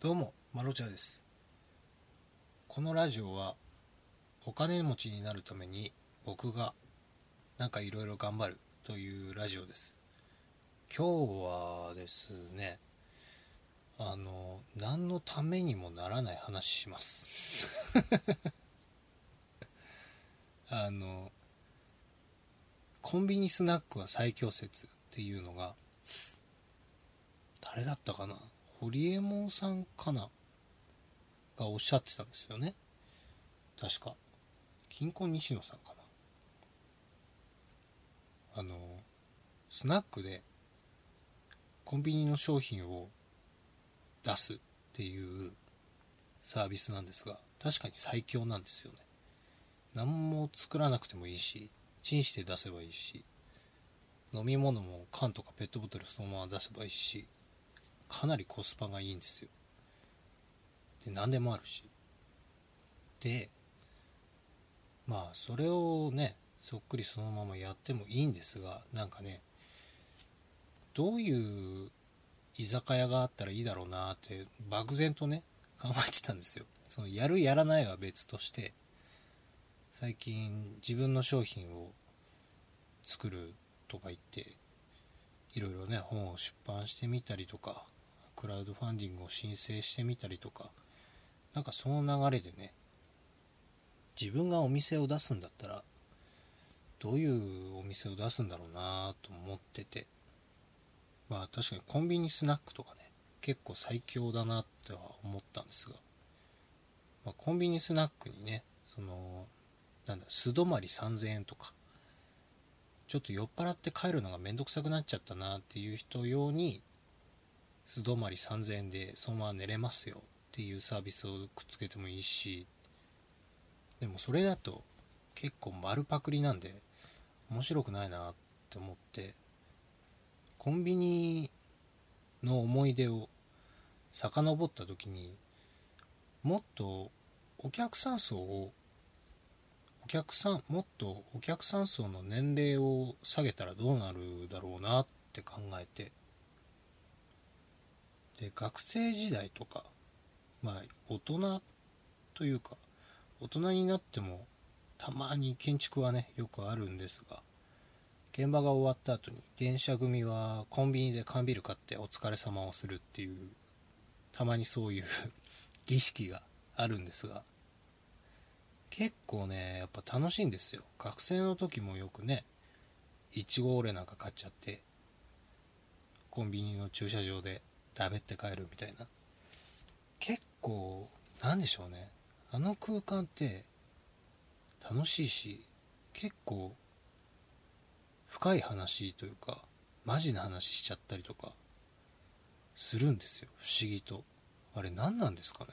どうも、マロチャです。このラジオは、お金持ちになるために僕がなんかいろいろ頑張るというラジオです。今日はですね、あの、何のためにもならない話します。あの、コンビニスナックは最強説っていうのが、誰だったかな？堀エモ門さんかな？がおっしゃってたんですよね。確か。金婚西野さんかな。あの、スナックでコンビニの商品を出すっていうサービスなんですが、確かに最強なんですよね。何も作らなくてもいいし、チンして出せばいいし、飲み物も缶とかペットボトルそのまま出せばいいし、かなりコスパがいいんですよ。で、何でもあるし。で、まあ、それをね、そっくりそのままやってもいいんですが、なんかね、どういう居酒屋があったらいいだろうなって、漠然とね、考えてたんですよ。その、やるやらないは別として、最近自分の商品を作るとか言って、いろいろね、本を出版してみたりとか、クラウドファンディングを申請してみたりとか、なんかその流れでね、自分がお店を出すんだったら、どういうお店を出すんだろうなと思ってて、まあ確かにコンビニスナックとかね、結構最強だなっては思ったんですが、まあ、コンビニスナックにね、その、なんだ、素泊まり3000円とか、ちょっと酔っ払って帰るのがめんどくさくなっちゃったなっていう人用に素泊まり3000円でそのまま寝れますよっていうサービスをくっつけてもいいしでもそれだと結構丸パクリなんで面白くないなって思ってコンビニの思い出を遡った時にもっとお客さん層をお客さんもっとお客さん層の年齢を下げたらどうなるだろうなって考えてで学生時代とかまあ大人というか大人になってもたまに建築はねよくあるんですが現場が終わった後に電車組はコンビニで缶ビール買ってお疲れ様をするっていうたまにそういう 儀式があるんですが結構ねやっぱ楽しいんですよ。学生の時もよくねいちごオレなんか買っちゃってコンビニの駐車場で食べて帰るみたいな。結構なんでしょうね。あの空間って楽しいし結構深い話というかマジな話しちゃったりとかするんですよ。不思議と。あれ何なんですかね。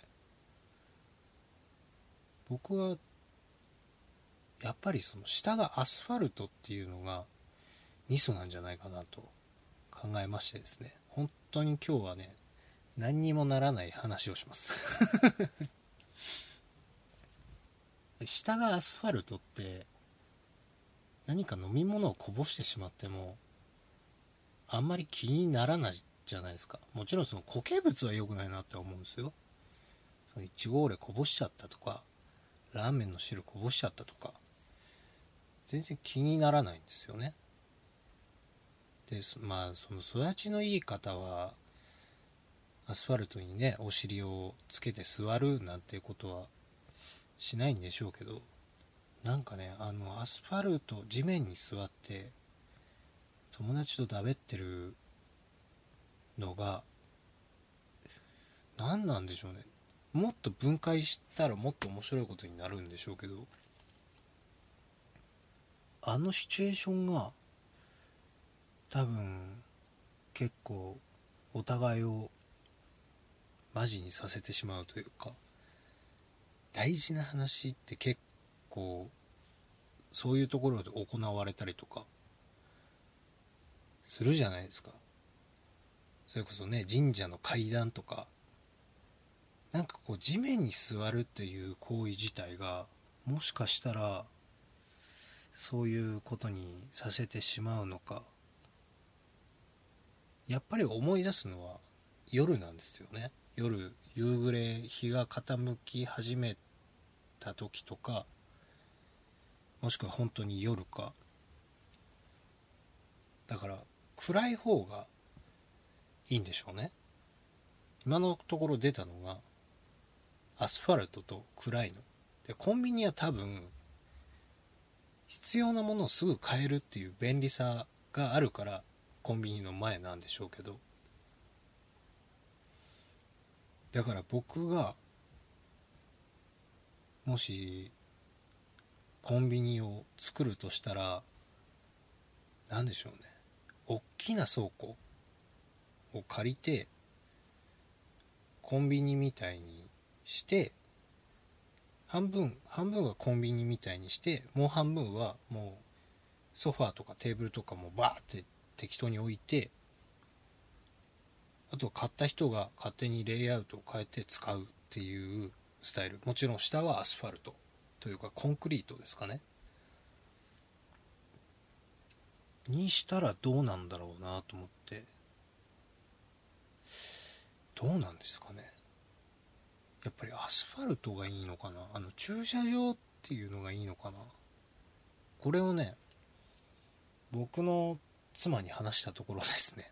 僕はやっぱりその下がアスファルトっていうのがミソなんじゃないかなと考えましてですね。当に今日はね何にもならない話をします。下がアスファルトって何か飲み物をこぼしてしまってもあんまり気にならないじゃないですか。もちろんその固形物は良くないなって思うんですよ。そのいちごオレこぼしちゃったとかラーメンの汁こぼしちゃったとか全然気にならないんですよね。でまあその育ちのいい方はアスファルトにねお尻をつけて座るなんてことはしないんでしょうけどなんかねあのアスファルト地面に座って友達とだべってるのが何なんでしょうね。もっと分解したらもっと面白いことになるんでしょうけどあのシチュエーションが多分結構お互いをマジにさせてしまうというか大事な話って結構そういうところで行われたりとかするじゃないですか。それこそね神社の階段とかなんかこう地面に座るっていう行為自体がもしかしたらそういうことにさせてしまうのかやっぱり思い出すのは夜なんですよね。夜夕暮れ日が傾き始めた時とかもしくは本当に夜か。だから暗い方がいいんでしょうね。今のところ出たのがアスファルトと暗いの。でコンビニは多分必要なものをすぐ買えるっていう便利さがあるからコンビニの前なんでしょうけど。だから僕がもしコンビニを作るとしたら何でしょうね。大きな倉庫を借りてコンビニみたいにして半分半分はコンビニみたいにしてもう半分はもうソファーとかテーブルとかもバーって適当に置いてあとは買った人が勝手にレイアウトを変えて使うっていうスタイル。もちろん下はアスファルト。というかコンクリートですかね。にしたらどうなんだろうなと思って。どうなんですかね。やっぱりアスファルトがいいのかな。あの駐車場っていうのがいいのかな。これをね僕の妻に話したところですね。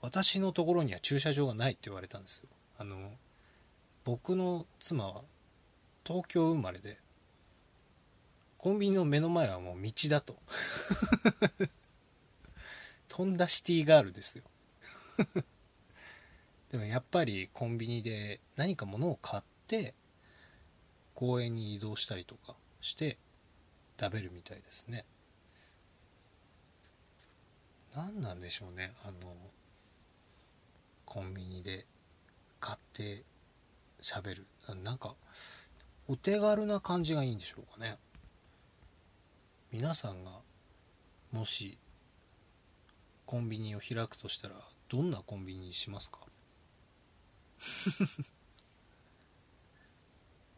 私のところには駐車場がないって言われたんですよ。あの僕の妻は東京生まれでコンビニの目の前はもう道だと。とんだシティガールですよ。でもやっぱりコンビニで何か物を買って公園に移動したりとかして食べるみたいですね。何なんでしょうね。あのコンビニで買って喋る。なんかお手軽な感じがいいんでしょうかね。皆さんがもしコンビニを開くとしたらどんなコンビニにしますか？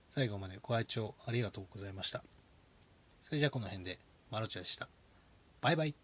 最後までご愛聴ありがとうございました。それじゃあこの辺でマロチャでした。バイバイ。